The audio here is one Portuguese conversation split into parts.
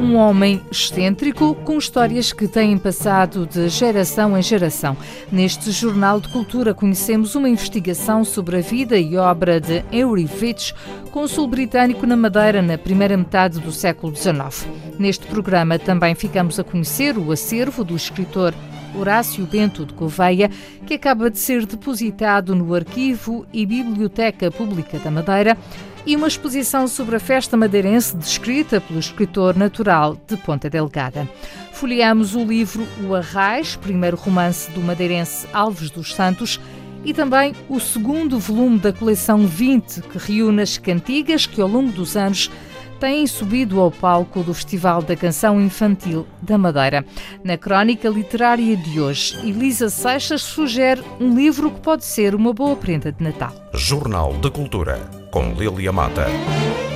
Um homem excêntrico com histórias que têm passado de geração em geração. Neste Jornal de Cultura conhecemos uma investigação sobre a vida e obra de Henry Fitch, cônsul britânico na Madeira na primeira metade do século XIX. Neste programa também ficamos a conhecer o acervo do escritor Horácio Bento de Gouveia, que acaba de ser depositado no Arquivo e Biblioteca Pública da Madeira, e uma exposição sobre a festa madeirense descrita pelo escritor natural de Ponta Delgada. Folheamos o livro O Arrais, primeiro romance do madeirense Alves dos Santos, e também o segundo volume da coleção 20, que reúne as cantigas que ao longo dos anos têm subido ao palco do Festival da Canção Infantil da Madeira. Na crónica literária de hoje, Elisa Seixas sugere um livro que pode ser uma boa prenda de Natal. Jornal de Cultura, com Lilia Mata.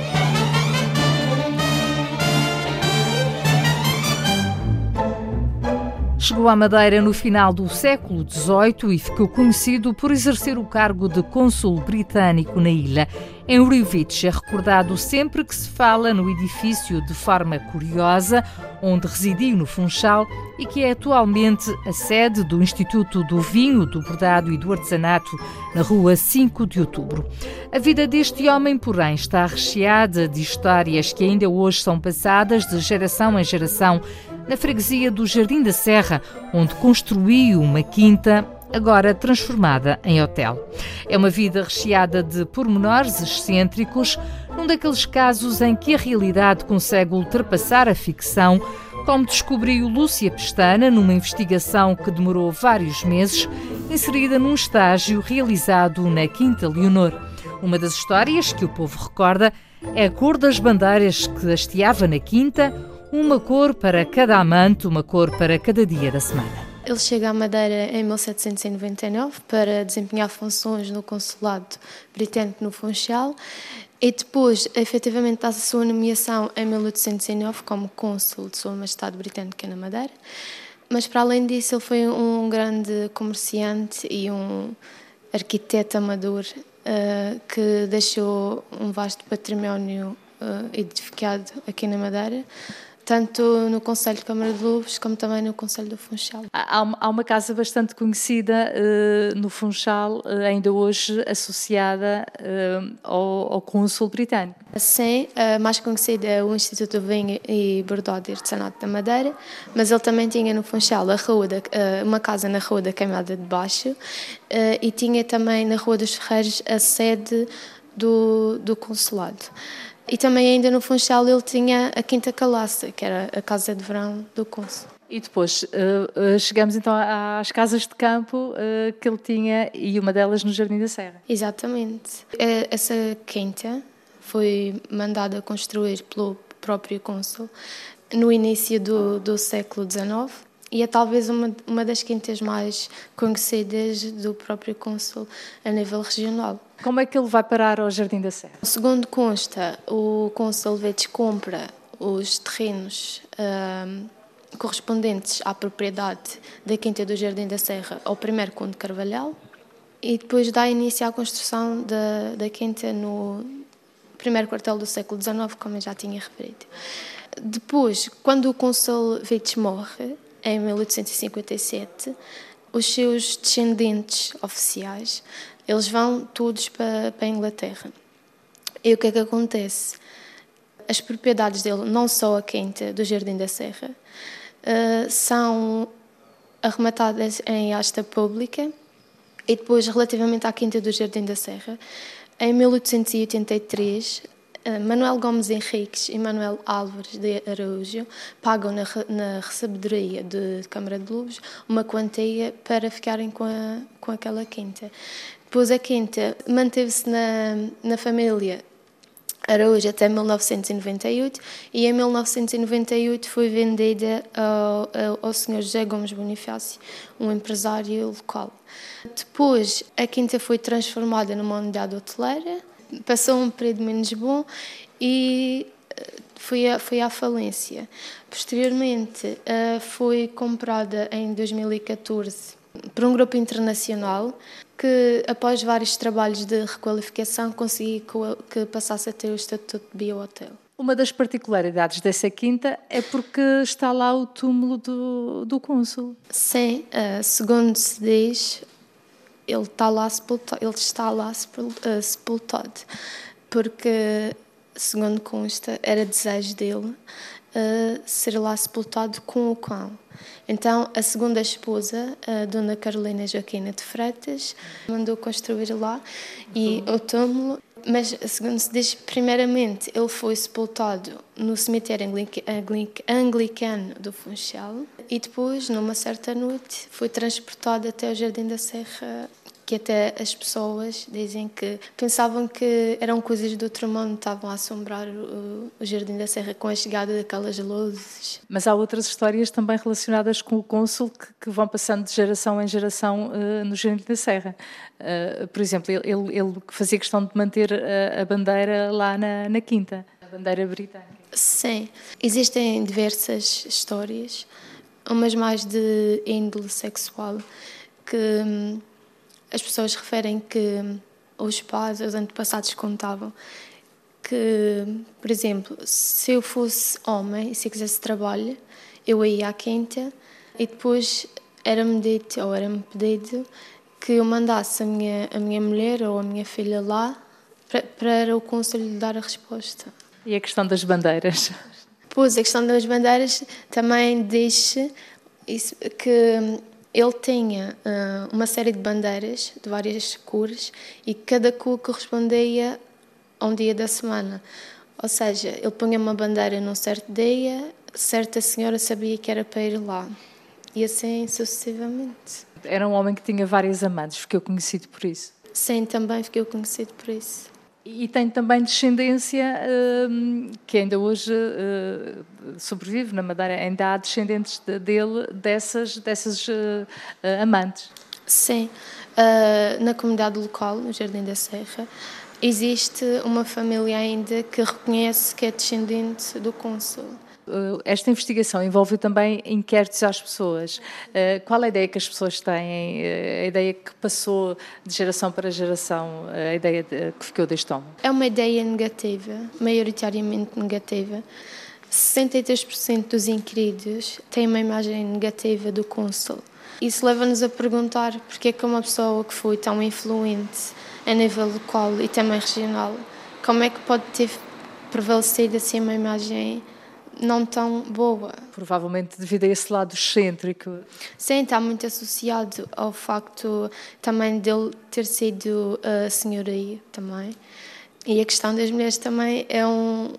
Chegou à Madeira no final do século XVIII e ficou conhecido por exercer o cargo de cônsul britânico na ilha. Henry Vitch é recordado sempre que se fala no edifício de forma curiosa, onde residiu no Funchal e que é atualmente a sede do Instituto do Vinho, do Bordado e do Artesanato, na rua 5 de Outubro. A vida deste homem, porém, está recheada de histórias que ainda hoje são passadas de geração em geração na freguesia do Jardim da Serra, onde construiu uma quinta agora transformada em hotel. É uma vida recheada de pormenores excêntricos, num daqueles casos em que a realidade consegue ultrapassar a ficção, como descobriu Lúcia Pestana numa investigação que demorou vários meses, inserida num estágio realizado na Quinta Leonor. Uma das histórias que o povo recorda é a cor das bandeiras que hasteava na Quinta, uma cor para cada amante, uma cor para cada dia da semana. Ele chega à Madeira em 1799 para desempenhar funções no consulado britânico no Funchal e depois, efetivamente, faz a sua nomeação em 1809 como cônsul de Sua Majestade Britânica na Madeira. Mas, para além disso, ele foi um grande comerciante e um arquiteto amador uh, que deixou um vasto património uh, edificado aqui na Madeira, tanto no Conselho de Câmara de Lobos como também no Conselho do Funchal. Há, uma casa bastante conhecida uh, no Funchal, uh, ainda hoje associada uh, ao, ao Cônsul Britânico. Sim, a mais conhecida é o Instituto do Vinho e Bordado e Artesanato da Madeira, mas ele também tinha no Funchal a rua da, uma casa na Rua da Queimada de Baixo e tinha também na Rua dos Ferreiros a sede do, do consulado. E também ainda no Funchal ele tinha a Quinta Calaça, que era a casa de verão do cônsul. E depois uh, chegamos então às casas de campo uh, que ele tinha e uma delas no Jardim da Serra. Exatamente. Essa quinta foi mandada construir pelo próprio cônsul no início do, do século XIX e é talvez uma, uma das quintas mais conhecidas do próprio cônsul a nível regional. Como é que ele vai parar ao Jardim da Serra? Segundo consta, o cônsul Vetes compra os terrenos um, correspondentes à propriedade da Quinta do Jardim da Serra ao primeiro Conde Carvalhal e depois dá início à construção da, da Quinta no primeiro quartel do século XIX, como eu já tinha referido. Depois, quando o cônsul Vetes morre, em 1857, os seus descendentes oficiais, eles vão todos para, para a Inglaterra. E o que é que acontece? As propriedades dele, não só a quinta do Jardim da Serra, uh, são arrematadas em asta pública e depois, relativamente à quinta do Jardim da Serra, em 1883, eh, Manuel Gomes Henriques e Manuel Álvares de Araújo pagam na, na recebedoria de Câmara de Lobos uma quantia para ficarem com, a, com aquela quinta. Depois a quinta manteve-se na, na família Araújo até 1998 e em 1998 foi vendida ao, ao, ao Sr. José Gomes Bonifácio, um empresário local. Depois a quinta foi transformada numa unidade hoteleira passou um período menos bom e eh, foi à, foi à falência. Posteriormente, uh, foi comprada em 2014 por um grupo internacional que, após vários trabalhos de requalificação, conseguiu que passasse a ter o estatuto de biohotel. Uma das particularidades dessa quinta é porque está lá o túmulo do, do cônsul. Sim, uh, segundo se diz, ele está lá sepultado, ele está lá sepultado. Porque, segundo consta, era desejo dele uh, ser lá sepultado com o cão. Então, a segunda esposa, a Dona Carolina Joaquina de Freitas, mandou construir lá e o túmulo mas, segundo se diz, primeiramente ele foi sepultado no cemitério anglicano do Funchal e depois, numa certa noite, foi transportado até o Jardim da Serra que até as pessoas dizem que pensavam que eram coisas do outro mundo, estavam a assombrar o, o Jardim da Serra com a chegada daquelas luzes. Mas há outras histórias também relacionadas com o cônsul que, que vão passando de geração em geração uh, no Jardim da Serra. Uh, por exemplo, ele, ele, fazia questão de manter a, a bandeira lá na, na Quinta, a bandeira britânica. Sim, existem diversas histórias, umas mais de índole sexual, que hum, as pessoas referem que os pais, os antepassados contavam que, por exemplo, se eu fosse homem e se eu quisesse trabalho, eu ia à quinta e depois era-me dito ou era-me pedido que eu mandasse a minha, a minha mulher ou a minha filha lá para, para o conselho dar a resposta. E a questão das bandeiras? Pois, a questão das bandeiras também diz isso, que ele tinha uh, uma série de bandeiras de várias cores e cada cor correspondia a um dia da semana. Ou seja, ele punha uma bandeira num certo dia, certa senhora sabia que era para ir lá. E assim sucessivamente. Era um homem que tinha várias amantes, ficou conhecido por isso? Sim, também fiquei conhecido por isso. E tem também descendência uh, que ainda hoje uh, sobrevive na Madeira, ainda há descendentes de, dele dessas, dessas uh, amantes. Sim, na comunidade local, no Jardim da Serra, existe uma família ainda que reconhece que é descendente do cônsul. Eh, esta investigação envolve também inquéritos às pessoas. Eh, qual é a ideia que as pessoas têm? Eh, a ideia que passou de geração para geração? A ideia que ficou deste homem? É uma ideia negativa, maioritariamente negativa. 63% dos inquiridos têm uma imagem negativa do cônsul. Isso leva-nos a perguntar porque é que uma pessoa que foi tão influente a nível local e também regional, como é que pode ter prevalecido assim uma imagem não tão boa. Provavelmente devido a esse lado excêntrico. Sim, está muito associado ao facto também dele ter sido a senhoria também. E a questão das mulheres também é um,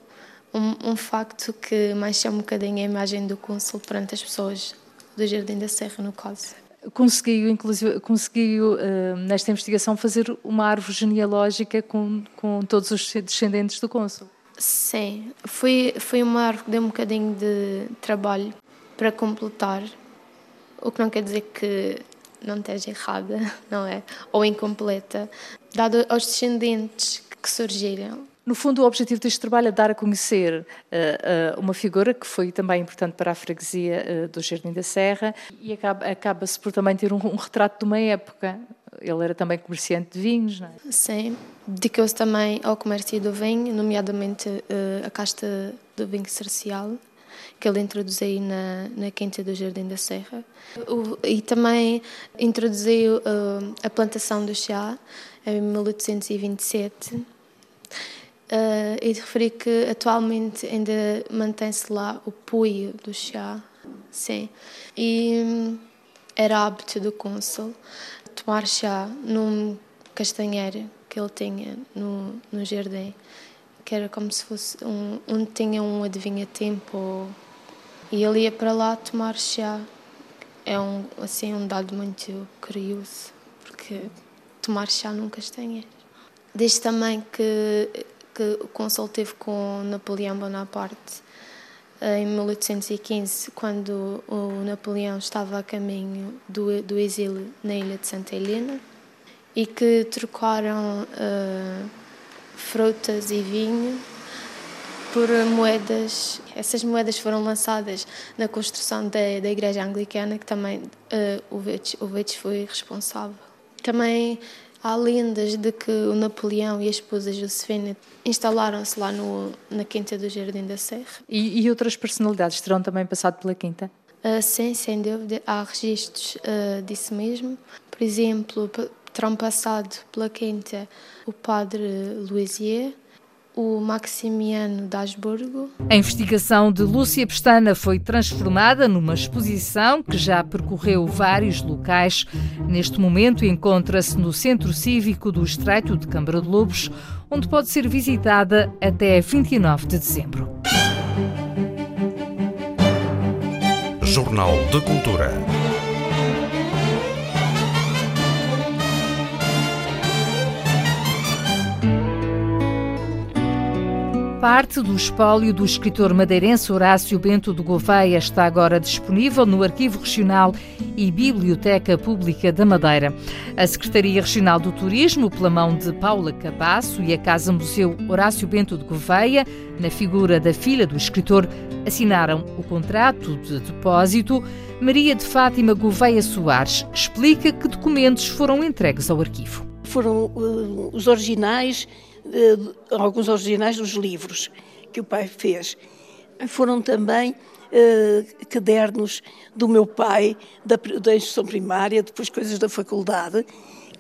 um, um facto que mancha um bocadinho a imagem do cônsul perante as pessoas do Jardim da Serra, no caso. Conseguiu, inclusive, conseguiu uh, nesta investigação fazer uma árvore genealógica com, com todos os descendentes do cônsul. Sim, foi, foi uma árvore que deu um bocadinho de trabalho para completar, o que não quer dizer que não esteja errada, não é? Ou incompleta, dado aos descendentes que surgiram. No fundo, o objetivo deste trabalho é dar a conhecer uh, uh, uma figura que foi também importante para a freguesia uh, do Jardim da Serra e acaba-se acaba por também ter um, um, retrato de uma época. Ele era também comerciante de vinhos, não é? Sim, dedicou-se também ao comércio do vinho, nomeadamente a casta do vinho social, que ele introduziu na, na Quinta do Jardim da Serra. O, e também introduziu a plantação do chá em 1827 Uh, e de referir que atualmente ainda mantém-se lá o poio do chá, sim. E hum, era hábito do cônsul tomar chá num castanheiro que ele tinha no, no jardim, que era como se fosse um, onde tinha um adivinha-tempo. E ele ia para lá tomar chá. É um, assim, um dado muito curioso, porque tomar chá num castanheiro. Diz também que que o Consul teve com Napoleão Bonaparte eh, em 1815, quando o Napoleão estava a caminho do, do exílio na ilha de Santa Helena e que trocaram uh, frutas e vinho por moedas. Essas moedas foram lançadas na construção da, da Igreja Anglicana, que também uh, o Veitch foi responsável. Também há lendas de que o Napoleão e a esposa Josefina instalaram-se lá no, na Quinta do Jardim da Serra. E, e outras personalidades terão também passado pela Quinta? Uh, sim, sem dúvida. Há registros uh, disso mesmo. Por exemplo, terão passado pela Quinta o padre Louisier, o Maximiano de Asburgo. A investigação de Lúcia Pestana foi transformada numa exposição que já percorreu vários locais. Neste momento encontra-se no Centro Cívico do Estreito de Câmara de Lobos, onde pode ser visitada até 29 de dezembro. Jornal de Cultura. Parte do espólio do escritor madeirense Horácio Bento de Gouveia está agora disponível no Arquivo Regional e Biblioteca Pública da Madeira. A Secretaria Regional do Turismo, pela mão de Paula Cabasso e a Casa Museu Horácio Bento de Gouveia, na figura da filha do escritor, assinaram o contrato de depósito. Maria de Fátima Gouveia Soares explica que documentos foram entregues ao arquivo. Foram uh, os originais uh, alguns originais dos livros que o pai fez. Foram também uh, cadernos do meu pai, da, da instrução primária, depois coisas da faculdade,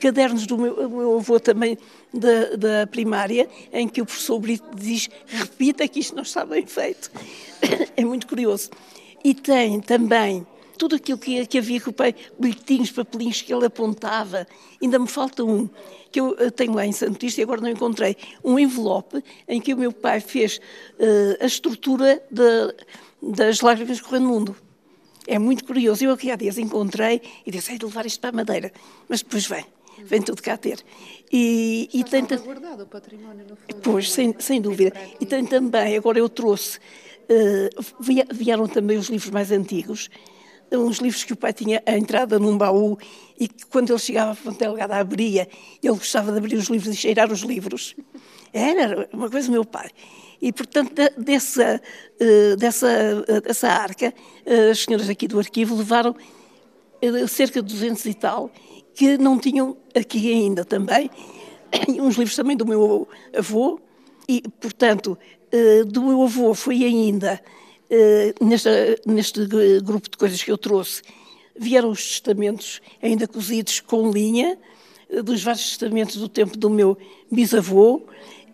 cadernos do meu, meu avô também da, da, primária, em que o professor Brito diz: repita que isto não está bem feito. é muito curioso. E tem também tudo aquilo que, que havia com o pai, bilhetinhos, papelinhos que ele apontava. Ainda me falta um, que eu tenho lá em Santista e agora não encontrei. Um envelope em que o meu pai fez uh, a estrutura de, das lágrimas correndo mundo. É muito curioso. Eu aqui há dias encontrei e disse, hei de levar isto para a Madeira. Mas depois vem, vem tudo cá ter. E, e tem guardado o património no fundo. Pois, sem, sem dúvida. E tem também, agora eu trouxe, uh, vieram também os livros mais antigos, uns livros que o pai tinha a entrada num baú e que quando ele chegava à fonte delegada abria, ele gostava de abrir os livros e cheirar os livros. Era uma coisa do meu pai. E, portanto, dessa, eh, dessa, eh, dessa arca, eh, as senhoras aqui do arquivo levaram cerca de 200 e tal, que não tinham aqui ainda também, uns livros também do meu avô, e, portanto, do meu avô foi ainda nesta, neste grupo de coisas que eu trouxe, vieram os testamentos ainda cozidos com linha, eh, dos vários testamentos do tempo do meu bisavô,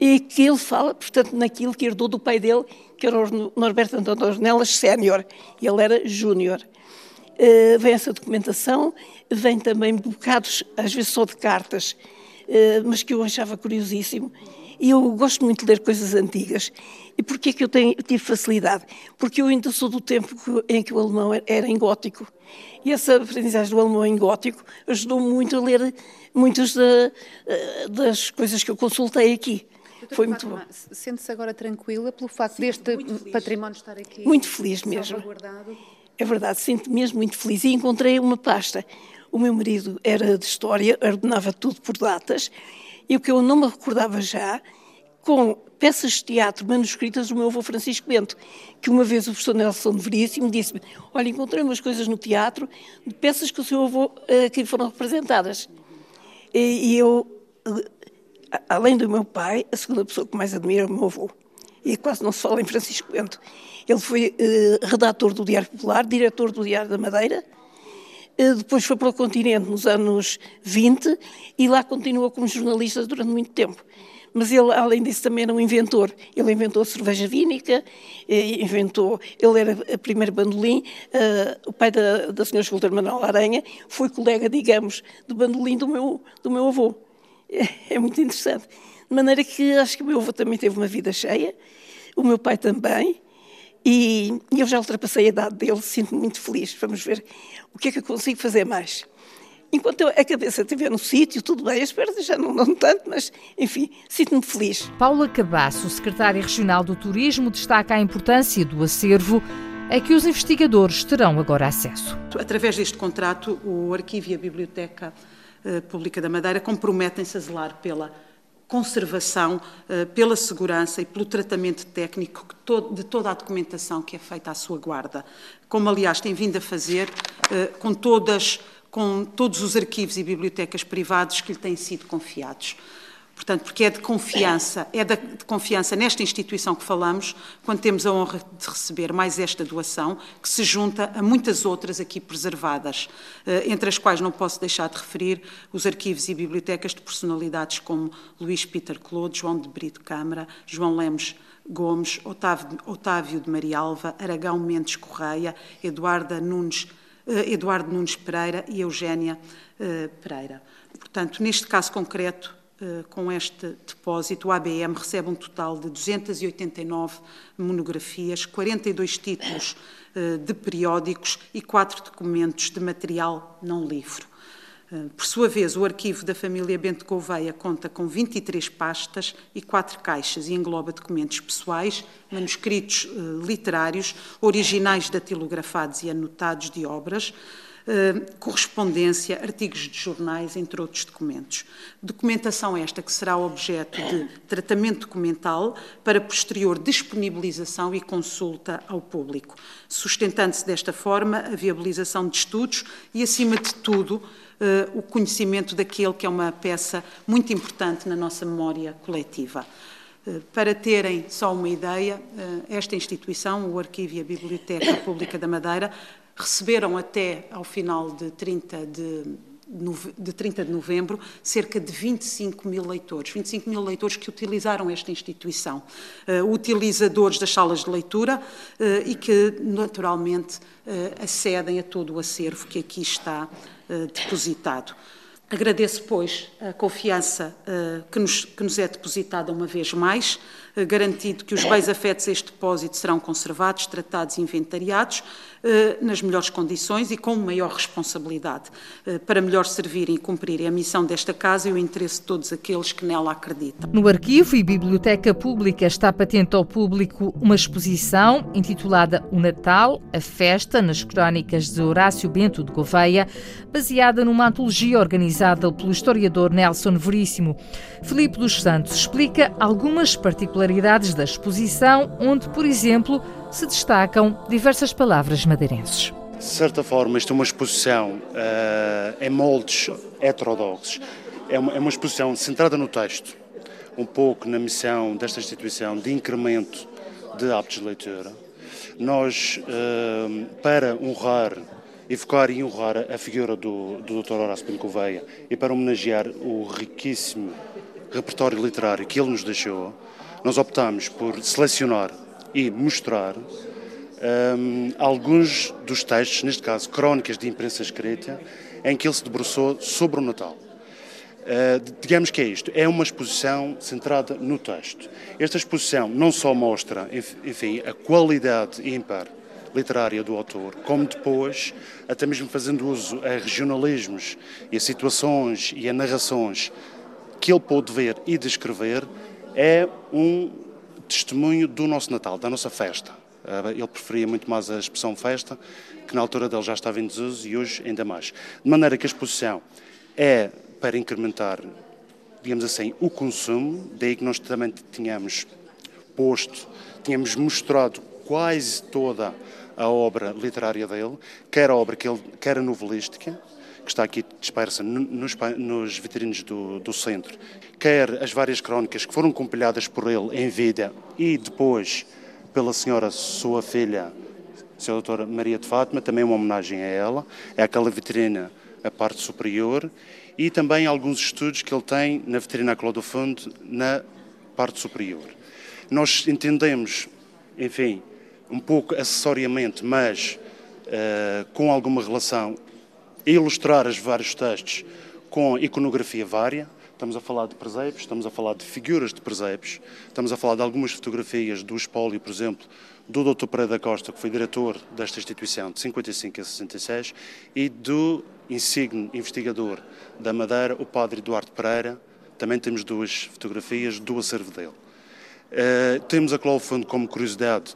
e que ele fala, portanto, naquilo que herdou do pai dele, que era o Norberto Antônio Ornelas Sénior, ele era júnior. Uh, vem essa documentação, vem também bocados, às vezes só de cartas, uh, mas que eu achava curiosíssimo, e eu gosto muito de ler coisas antigas. E porquê é que eu, tenho, tive facilidade? Porque eu ainda sou do tempo em que o alemão era em gótico. E essa aprendizagem do alemão em gótico ajudou muito a ler muitas das coisas que eu consultei aqui. Foi muito bom. Sente-se agora tranquila pelo facto Sim, deste património estar aqui? Muito feliz mesmo. É verdade, sinto-me mesmo muito feliz. E encontrei uma pasta. O meu marido era de história, ordenava tudo por datas, e o que eu não me recordava já, com peças de teatro manuscritas do meu avô Francisco Bento, que uma vez o professor Nelson Veríssimo disse-me, olha, encontrei umas coisas no teatro de peças que o seu avô, uh, que foram representadas. E, eu, uh, além do meu pai, a segunda pessoa que mais admiro é o meu avô. E quase não se fala em Francisco Bento. Ele foi uh, redator do Diário Popular, diretor do Diário da Madeira, eh, depois foi para o continente nos anos 20 e lá continuou como jornalista durante muito tempo. Mas ele, além disso, também era um inventor. Ele inventou a cerveja vínica, eh, inventou, ele era a primeira bandolim, uh, o pai da, da senhora escultor Manuel Aranha foi colega, digamos, do bandolim do meu, do meu avô. É, é muito interessante. De maneira que acho que o meu avô também teve uma vida cheia, o meu pai também, e, eu já ultrapassei a idade dele, sinto-me muito feliz. Vamos ver o que é que eu consigo fazer mais. Enquanto a cabeça estiver no sítio, tudo bem, as pernas já não dão tanto, mas, enfim, sinto-me feliz. Paula Cabasso, secretária regional do Turismo, destaca a importância do acervo a que os investigadores terão agora acesso. Através deste contrato, o Arquivo e a Biblioteca eh, Pública da Madeira comprometem-se a zelar pela conservação, uh, pela segurança e pelo tratamento técnico de toda a documentação que é feita à sua guarda, como aliás tem vindo a fazer uh, com, todas, com todos os arquivos e bibliotecas privados que lhe têm sido confiados. Portanto, porque é de confiança, é de confiança nesta instituição que falamos, quando temos a honra de receber mais esta doação, que se junta a muitas outras aqui preservadas, eh, entre as quais não posso deixar de referir os arquivos e bibliotecas de personalidades como Luís Peter Claude, João de Brito Câmara, João Lemos Gomes, Otávio, Otávio de Maria Alva, Aragão Mendes Correia, Eduardo Nunes, eh, Eduardo Nunes Pereira e Eugénia eh, Pereira. Portanto, neste caso concreto, com este depósito, o ABM recebe um total de 289 monografias, 42 títulos eh, de periódicos e quatro documentos de material não livro. Eh, por sua vez, o arquivo da família Bento Gouveia conta com 23 pastas e quatro caixas e engloba documentos pessoais, manuscritos literários, originais datilografados e anotados de obras, eh, correspondência, artigos de jornais, entre outros documentos. Documentação esta que será objeto de tratamento documental para posterior disponibilização e consulta ao público, sustentando-se desta forma a viabilização de estudos e, acima de tudo, eh, o conhecimento daquele que é uma peça muito importante na nossa memória coletiva. Eh, para terem só uma ideia, esta instituição, o Arquivo e a Biblioteca Pública da Madeira, receberam até ao final de 30 de, de 30 de novembro cerca de 25 mil leitores, 25 mil leitores que utilizaram esta instituição, uh, utilizadores das salas de leitura uh, e que naturalmente uh, acedem a todo o acervo que aqui está depositado. Agradeço, pois, a confiança que nos, que nos é depositada uma vez mais, garantido que os bens afetos a este depósito serão conservados, tratados e inventariados, eh, nas melhores condições e com maior responsabilidade, eh, para melhor servirem e cumprirem a missão desta casa e o interesse de todos aqueles que nela acreditam. No Arquivo e Biblioteca Pública está patente ao público uma exposição intitulada O Natal, a Festa, nas crónicas de Horácio Bento de Gouveia, baseada numa antologia organizada pelo historiador Nelson Veríssimo. Filipe dos Santos explica algumas particularidades da exposição, onde, por exemplo, se destacam diversas palavras madeirenses. De certa forma, isto é uma exposição uh, em moldes heterodoxos. É uma, é uma exposição centrada no texto, um pouco na missão desta instituição de incremento de hábitos de leitura. Nós, uh, para honrar, evocar e honrar a figura do, do Dr. Horácio Pinto Gouveia e para homenagear o riquíssimo repertório literário que ele nos deixou, nós optamos por selecionar e mostrar um, alguns dos textos, neste caso crónicas de imprensa escrita, em que ele se debruçou sobre o Natal. Uh, digamos que é isto, é uma exposição centrada no texto. Esta exposição não só mostra, enfim, a qualidade ímpar literária do autor, como depois, até mesmo fazendo uso a regionalismos e a situações e a narrações que ele pôde ver e descrever, é um testemunho do nosso Natal, da nossa festa. Eh, ele preferia muito mais a expressão festa, que na altura dele já estava em desuso e hoje ainda mais. De maneira que a exposição é para incrementar, digamos assim, o consumo, daí que nós também tínhamos posto, tínhamos mostrado quase toda a obra literária dele, quer a obra que ele, quer a novelística, que está aqui dispersa nos, nos vitrinos do, do centro, quer as várias crónicas que foram compiladas por ele em vida e depois pela senhora sua filha, senhora doutora Maria de Fátima, também uma homenagem a ela, é aquela vitrina, a parte superior, e também alguns estudos que ele tem na vitrina do fundo, na parte superior. Nós entendemos, enfim, um pouco acessoriamente, mas uh, com alguma relação, ilustrar os vários textos com iconografia vária. Estamos a falar de presépios, estamos a falar de figuras de presépios, estamos a falar de algumas fotografias do espólio, por exemplo, do Dr. Pereira da Costa, que foi diretor desta instituição de 55 a 66, e do insigne investigador da Madeira, o Padre Eduardo Pereira. Também temos duas fotografias do acervo dele. Uh, temos a Clófundo como curiosidade,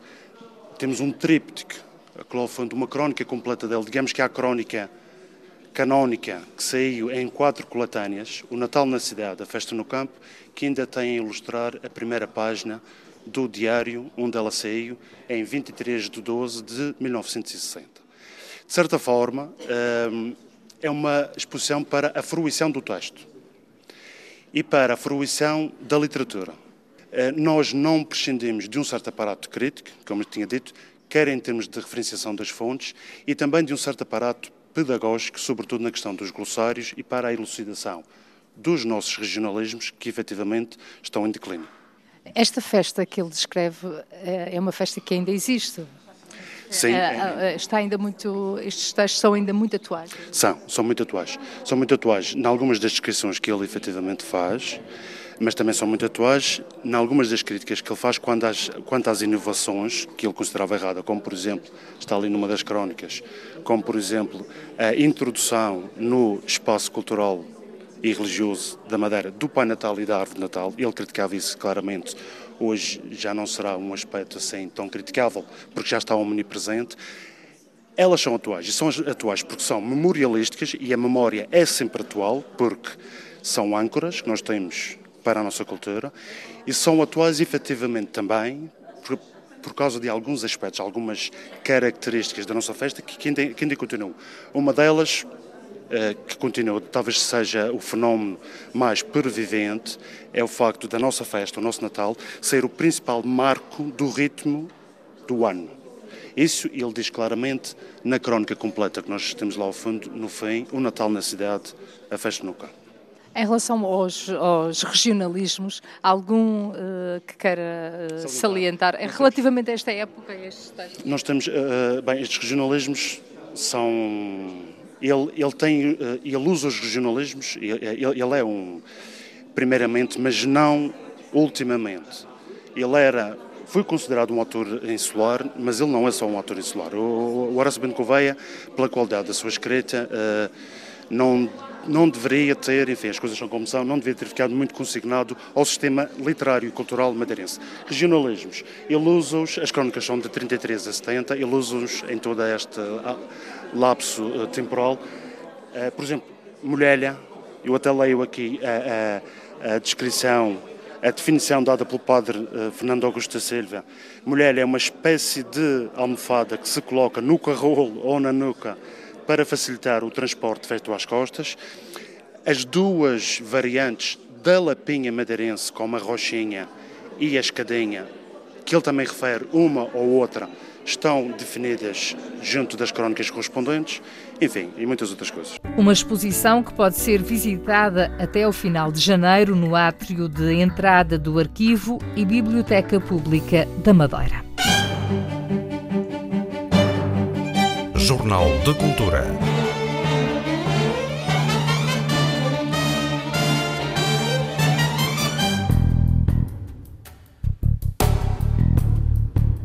temos um tríptico, a Clófundo, uma crónica completa dele. Digamos que há a crónica canónica que saiu em quatro coletâneas, O Natal na Cidade, A Festa no Campo, que ainda tem a ilustrar a primeira página do diário onde ela saiu em 23 de 12 de 1960. De certa forma, hum, é uma exposição para a fruição do texto e para a fruição da literatura. Eh, nós não prescindimos de um certo aparato crítico, como eu tinha dito, quer em termos de referenciação das fontes e também de um certo aparato pedagógico, sobretudo na questão dos glossários e para a elucidação dos nossos regionalismos que efetivamente estão em declínio. Esta festa que ele descreve eh, é uma festa que ainda existe. Sim. Eh, está ainda muito, estes textos são ainda muito atuais. São, são muito atuais. São muito atuais em algumas das descrições que ele efetivamente faz, mas também são muito atuais em algumas das críticas que ele faz quanto às, quanto às inovações que ele considerava errada, como por exemplo, está ali numa das crónicas, como por exemplo a introdução no espaço cultural e religioso da Madeira do Pai Natal e da Árvore de Natal. Ele criticava isso claramente. Hoje já não será um aspecto assim tão criticável, porque já está omnipresente. Elas são atuais, e são atuais porque são memorialísticas e a memória é sempre atual, porque são âncoras que nós temos para a nossa cultura e são atuais efetivamente também por, por causa de alguns aspectos, algumas características da nossa festa que, que, ainda, que ainda continuam. Uma delas eh, que continua, talvez seja o fenómeno mais pervivente, é o facto da nossa festa, o nosso Natal, ser o principal marco do ritmo do ano. Isso ele diz claramente na crónica completa que nós temos lá ao fundo, no fim, o Natal na cidade, a festa no campo. Em relação aos, aos regionalismos, algum uh, que queira uh, salientar, relativamente a esta época, estes textos? Nós temos, uh, bem, estes regionalismos são ele, ele tem, ele usa os regionalismos, ele, ele é um, primeiramente, mas não ultimamente. Ele era, foi considerado um autor insular, mas ele não é só um autor insular. O, Horácio Bento Gouveia, pela qualidade da sua escrita, não não deveria ter, enfim, as coisas são como são, não deveria ter ficado muito consignado ao sistema literário e cultural madeirense. Regionalismos, ele usa-os, as crónicas são de 33 a 70, ele usa-os em toda esta ah, lapso uh, temporal. Uh, por exemplo, Mulhelha, eu até leio aqui a, a, a descrição a definição dada pelo padre Fernando Augusto da Silva. Mulher é uma espécie de almofada que se coloca no carrolo ou na nuca para facilitar o transporte feito às costas. As duas variantes da lapinha madeirense, como a rochinha e a escadinha, que ele também refere uma ou outra, estão definidas junto das crónicas correspondentes, enfim, e muitas outras coisas. Uma exposição que pode ser visitada até o final de janeiro no átrio de entrada do Arquivo e Biblioteca Pública da Madeira. Jornal de Cultura.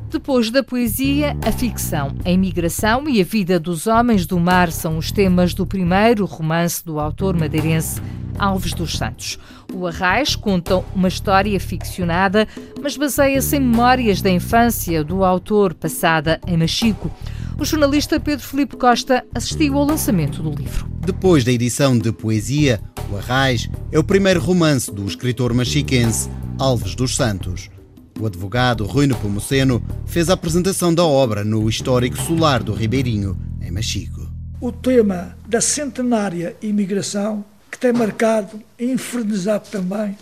Depois da poesia, a ficção, a imigração e a vida dos homens do mar são os temas do primeiro romance do autor madeirense Alves dos Santos. O Arrais conta uma história ficcionada, mas baseia-se em memórias da infância do autor passada em Machico. O jornalista Pedro Felipe Costa assistiu ao lançamento do livro. Depois da edição de poesia, O Arrais é o primeiro romance do escritor machiquense Alves dos Santos. O advogado Rui Nepomuceno fez a apresentação da obra no histórico solar do Ribeirinho, em Machico. O tema da centenária imigração, que tem marcado e infernizado também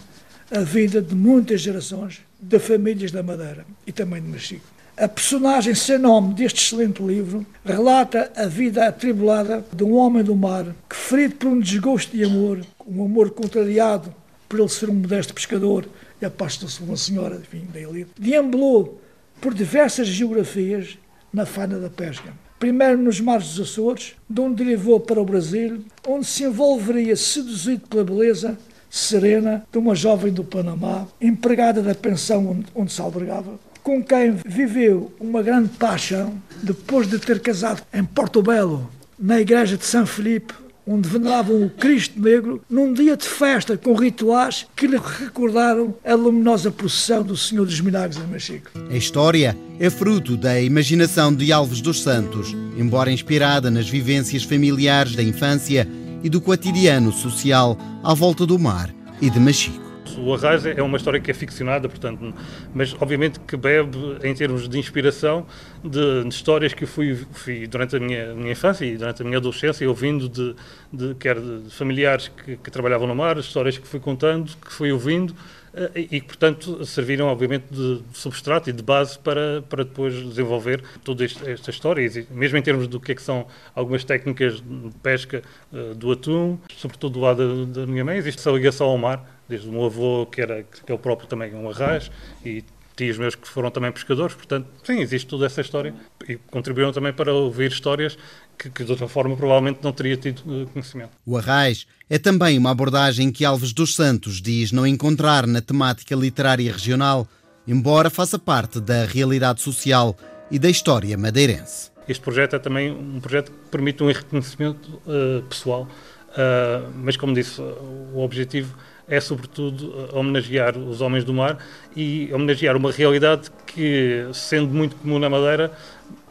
a vida de muitas gerações de famílias da Madeira e também de Machico. A personagem sem nome deste excelente livro relata a vida atribulada de um homem do mar que, ferido por um desgosto de amor, um amor contrariado por ele ser um modesto pescador e apaixonou-se por uma senhora, enfim, da elite, deambulou por diversas geografias na faina da pesca. Primeiro nos mares dos Açores, de onde derivou para o Brasil, onde se envolveria seduzido pela beleza serena de uma jovem do Panamá, empregada da pensão onde, onde se albergava, com quem viveu uma grande paixão depois de ter casado em Porto Belo, na igreja de São Felipe, onde veneravam o Cristo Negro, num dia de festa com rituais que lhe recordaram a luminosa procissão do Senhor dos Milagres em Machico. A história é fruto da imaginação de Alves dos Santos, embora inspirada nas vivências familiares da infância e do cotidiano social à volta do mar e de Machico. O Arraiz é uma história que é ficcionada, portanto, mas obviamente que bebe em termos de inspiração de, de histórias que eu fui, fui, durante a minha, minha, infância e durante a minha adolescência ouvindo de, de quer de familiares que, que, trabalhavam no mar, histórias que fui contando, que fui ouvindo eh, e que, portanto, serviram, obviamente, de substrato e de base para, para depois desenvolver toda esta história, mesmo em termos do que, é que são algumas técnicas de pesca eh, do atum, sobretudo do lado da, da minha mãe, existe essa ligação ao mar, desde o meu avô, que, era, que é o próprio também um arraiz, e tios meus que foram também pescadores, portanto, sim, existe toda essa história e contribuíram também para ouvir histórias que, que, de outra forma provavelmente não teria tido eh, conhecimento. O Arraiz é também uma abordagem que Alves dos Santos diz não encontrar na temática literária regional, embora faça parte da realidade social e da história madeirense. Este projeto é também um projeto que permite um reconhecimento uh, pessoal, uh, mas como disse, o objetivo é sobretudo homenagear os homens do mar e homenagear uma realidade que, sendo muito comum na Madeira,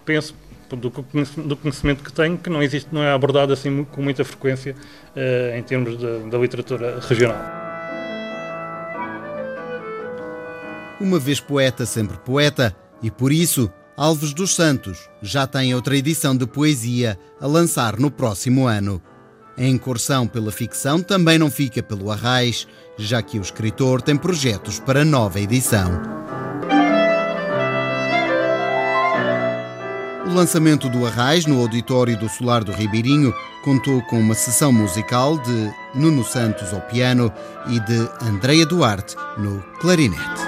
penso do conhecimento que tenho que não existe, não é abordado assim com muita frequência uh, em termos de, da literatura regional. Uma vez poeta, sempre poeta, e por isso Alves dos Santos já tem outra edição de poesia a lançar no próximo ano. A incursão pela ficção também não fica pelo arraiz, já que o escritor tem projetos para nova edição. O lançamento do Arraiz no auditório do Solar do Ribeirinho contou com uma sessão musical de Nuno Santos ao piano e de Andreia Duarte no clarinete.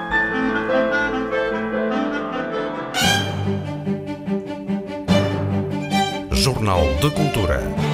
Jornal de Cultura.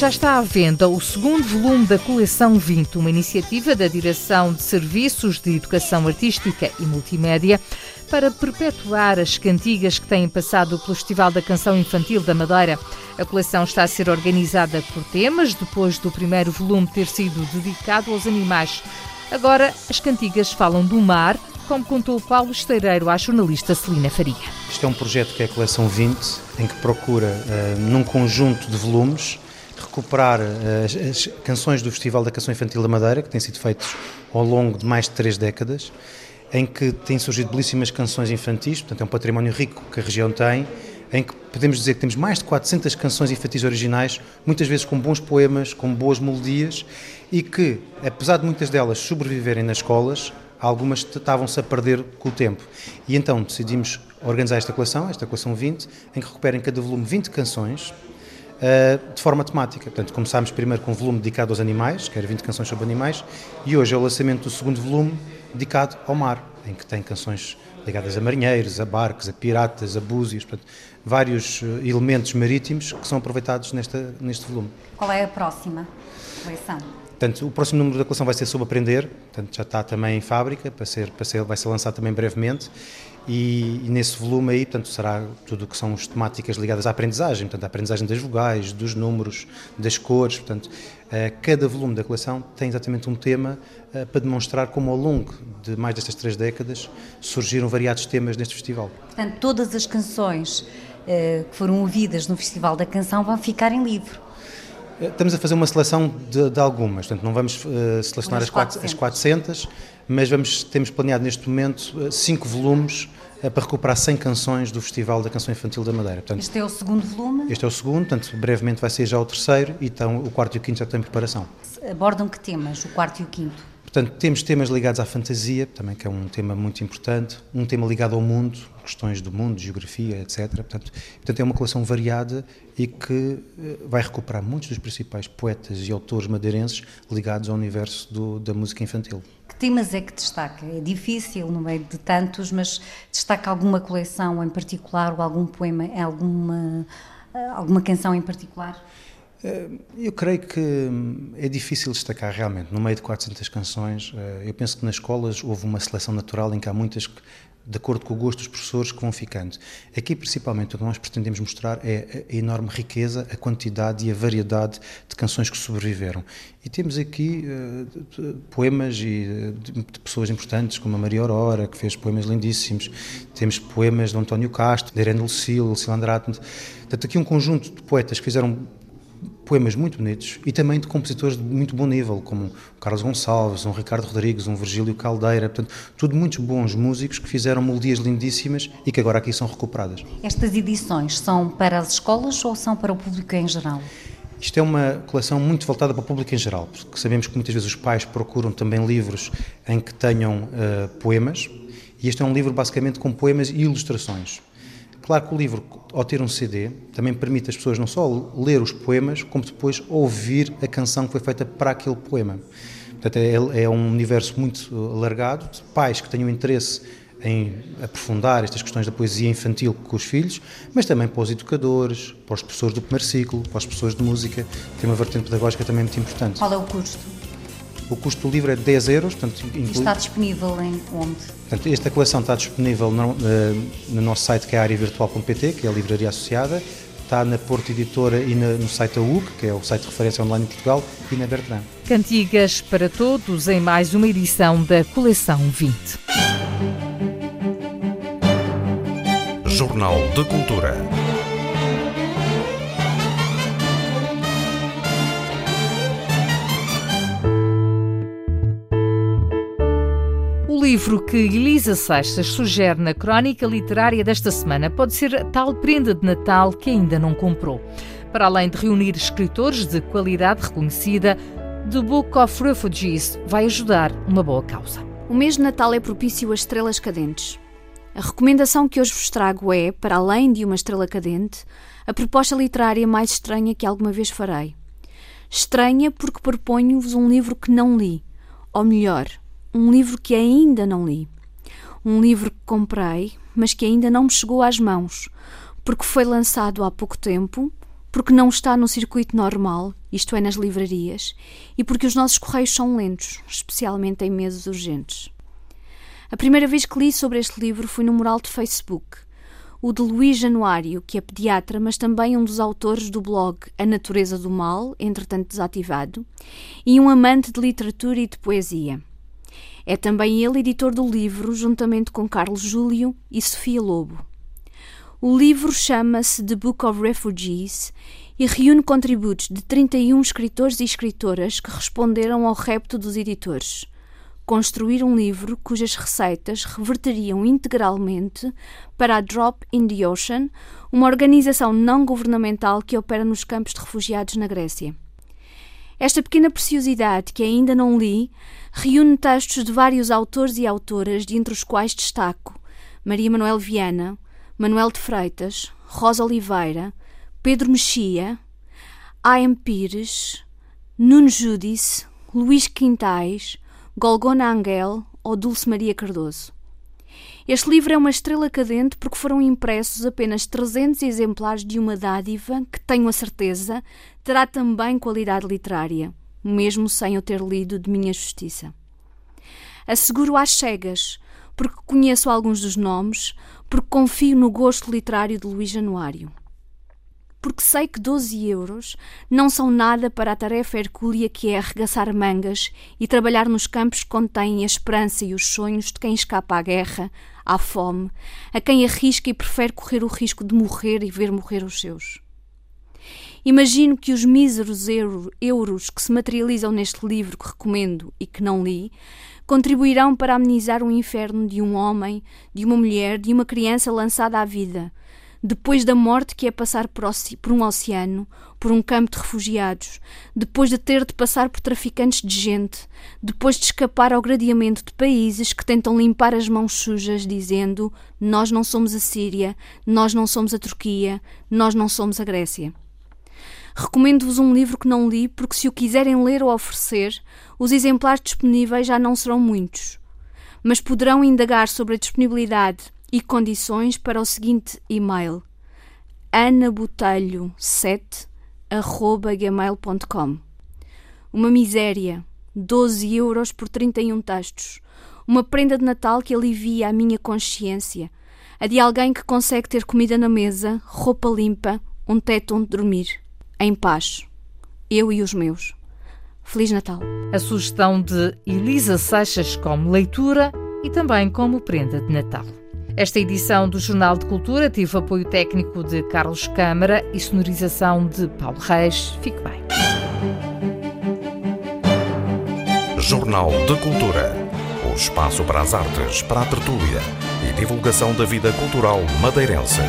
Já está à venda o segundo volume da coleção 20, uma iniciativa da Direção de Serviços de Educação Artística e Multimédia para perpetuar as cantigas que têm passado pelo Festival da Canção Infantil da Madeira. A coleção está a ser organizada por temas, depois do primeiro volume ter sido dedicado aos animais. Agora, as cantigas falam do mar, como contou Paulo Esteireiro à jornalista Celina Faria. Isto é um projeto que é a coleção 20, em que procura, uh, num conjunto de volumes, recuperar eh, as, as, canções do Festival da Canção Infantil da Madeira, que têm sido feitos ao longo de mais de três décadas, em que têm surgido belíssimas canções infantis, portanto é um património rico que a região tem, em que podemos dizer que temos mais de 400 canções infantis originais, muitas vezes com bons poemas, com boas melodias, e que, apesar de muitas delas sobreviverem nas escolas, algumas estavam-se a perder com o tempo. E então decidimos organizar esta coleção, esta coleção 20, em que recupera em cada volume 20 canções, de forma temática. Portanto, começámos primeiro com um volume dedicado aos animais, que era 20 canções sobre animais, e hoje é o lançamento do segundo volume dedicado ao mar, em que tem canções ligadas a marinheiros, a barcos, a piratas, a búzios, portanto, vários eh, elementos marítimos que são aproveitados nesta, neste volume. Qual é a próxima coleção? Portanto, o próximo número da coleção vai ser sobre aprender, portanto, já está também em fábrica, para ser, para ser, vai ser lançado também brevemente, e, e, nesse volume aí, portanto, será tudo o que são as temáticas ligadas à aprendizagem, portanto, a aprendizagem das vogais, dos números, das cores, portanto, uh, cada volume da coleção tem exatamente um tema uh, para demonstrar como ao longo de mais destas três décadas surgiram variados temas neste festival. Portanto, todas as canções uh, que foram ouvidas no Festival da Canção vão ficar em livro. Estamos a fazer uma seleção de, de algumas, portanto, não vamos selecionar as 400. as 400, mas vamos, temos planeado neste momento cinco volumes para recuperar 100 canções do Festival da Canção Infantil da Madeira. Portanto, este é o segundo volume? Este é o segundo, portanto, brevemente vai ser já o terceiro e então o quarto e o quinto já estão em preparação. Abordam que temas, o quarto e o quinto? Portanto, temos temas ligados à fantasia, também que é um tema muito importante, um tema ligado ao mundo, questões do mundo, geografia, etc. Portanto, portanto é uma coleção variada e que eh, vai recuperar muitos dos principais poetas e autores madeirenses ligados ao universo do, da música infantil temas é que destaca? É difícil no meio de tantos, mas destaca alguma coleção em particular ou algum poema, alguma, alguma canção em particular? Eh, eu creio que hum, é difícil destacar realmente. No meio de 400 canções, eh, eu penso que nas escolas houve uma seleção natural em que há muitas que de acordo com o gosto dos professores que vão ficando. Aqui, principalmente, o que nós pretendemos mostrar é a enorme riqueza, a quantidade e a variedade de canções que sobreviveram. E temos aqui uh, poemas de, de, pessoas importantes, como a Maria Aurora, que fez poemas lindíssimos. Temos poemas de António Castro, de Irene Lucille, Lucille Andrade. Portanto, aqui um conjunto de poetas que fizeram poemas muito bonitos e também de compositores de muito bom nível, como o Carlos Gonçalves, um Ricardo Rodrigues, um Virgílio Caldeira, portanto, tudo muitos bons músicos que fizeram melodias lindíssimas e que agora aqui são recuperadas. Estas edições são para as escolas ou são para o público em geral? Isto é uma coleção muito voltada para o público em geral, porque sabemos que muitas vezes os pais procuram também livros em que tenham uh, poemas, e este é um livro basicamente com poemas e ilustrações. Claro que o livro, ao ter um CD, também permite as pessoas não só ler os poemas, como depois ouvir a canção que foi feita para aquele poema. Portanto, é, é um universo muito alargado de pais que tenham interesse em aprofundar estas questões da poesia infantil com os filhos, mas também para os educadores, para os professores do primeiro ciclo, para as pessoas de música, tem uma vertente pedagógica também muito importante. Qual é o custo? O custo do livro é 10 euros. Portanto, inclui... Está disponível em onde? Portanto, esta coleção está disponível no, eh, no nosso site que é ariavirtual.pt, que é a livraria associada, está na Porto Editora e na, no site da UC, que é o site de referência online em Portugal, e na Bertrand. Cantigas para todos em mais uma edição da coleção 20. Jornal de Cultura. Livro que Elisa Seixas sugere na crónica literária desta semana pode ser a tal prenda de Natal que ainda não comprou. Para além de reunir escritores de qualidade reconhecida, The Book of Refugees vai ajudar uma boa causa. O mês de Natal é propício a estrelas cadentes. A recomendação que hoje vos trago é, para além de uma estrela cadente, a proposta literária mais estranha que alguma vez farei. Estranha porque proponho-vos um livro que não li, ou melhor, um livro que ainda não li. Um livro que comprei, mas que ainda não me chegou às mãos, porque foi lançado há pouco tempo, porque não está no circuito normal, isto é, nas livrarias, e porque os nossos correios são lentos, especialmente em meses urgentes. A primeira vez que li sobre este livro foi no mural de Facebook, o de Luís Januário, que é pediatra, mas também um dos autores do blog A Natureza do Mal, entretanto desativado, e um amante de literatura e de poesia. É também ele editor do livro, juntamente com Carlos Júlio e Sofia Lobo. O livro chama-se The Book of Refugees e reúne contributos de 31 escritores e escritoras que responderam ao repto dos editores. Construir um livro cujas receitas reverteriam integralmente para a Drop in the Ocean, uma organização não governamental que opera nos campos de refugiados na Grécia. Esta pequena preciosidade, que ainda não li, reúne textos de vários autores e autoras, dentre os quais destaco Maria Manuel Viana, Manuel de Freitas, Rosa Oliveira, Pedro Mexia, A.M. Pires, Nuno Judice, Luís Quintais, Golgona Angel ou Dulce Maria Cardoso. Este livro é uma estrela cadente porque foram impressos apenas 300 exemplares de uma dádiva que, tenho a certeza, terá também qualidade literária, mesmo sem eu ter lido de minha justiça. Asseguro às cegas, porque conheço alguns dos nomes, porque confio no gosto literário de Luís Januário porque sei que 12 euros não são nada para a tarefa hercúlea que é arregaçar mangas e trabalhar nos campos que contêm a esperança e os sonhos de quem escapa à guerra, à fome, a quem arrisca e prefere correr o risco de morrer e ver morrer os seus. Imagino que os míseros euro, euros que se materializam neste livro que recomendo e que não li contribuirão para amenizar o inferno de um homem, de uma mulher, de uma criança lançada à vida, depois da morte que é passar por, um oceano, por um campo de refugiados, depois de ter de passar por traficantes de gente, depois de escapar ao gradiamento de países que tentam limpar as mãos sujas, dizendo: Nós não somos a Síria, nós não somos a Turquia, nós não somos a Grécia. Recomendo-vos um livro que não li, porque se o quiserem ler ou oferecer, os exemplares disponíveis já não serão muitos. Mas poderão indagar sobre a disponibilidade e condições para o seguinte e-mail: anabotelho7 elisa.gmail.com Uma miséria, 12 euros por 31 textos. Uma prenda de Natal que alivia a minha consciência, a de alguém que consegue ter comida na mesa, roupa limpa, um teto onde dormir, em paz. Eu e os meus. Feliz Natal. A sugestão de Elisa Seixas como leitura e também como prenda de Natal. Esta edição do Jornal de Cultura teve apoio técnico de Carlos Câmara e sonorização de Paulo Reis. Fique bem. Jornal de Cultura. O espaço para as artes, para a tertúlia e divulgação da vida cultural madeirense.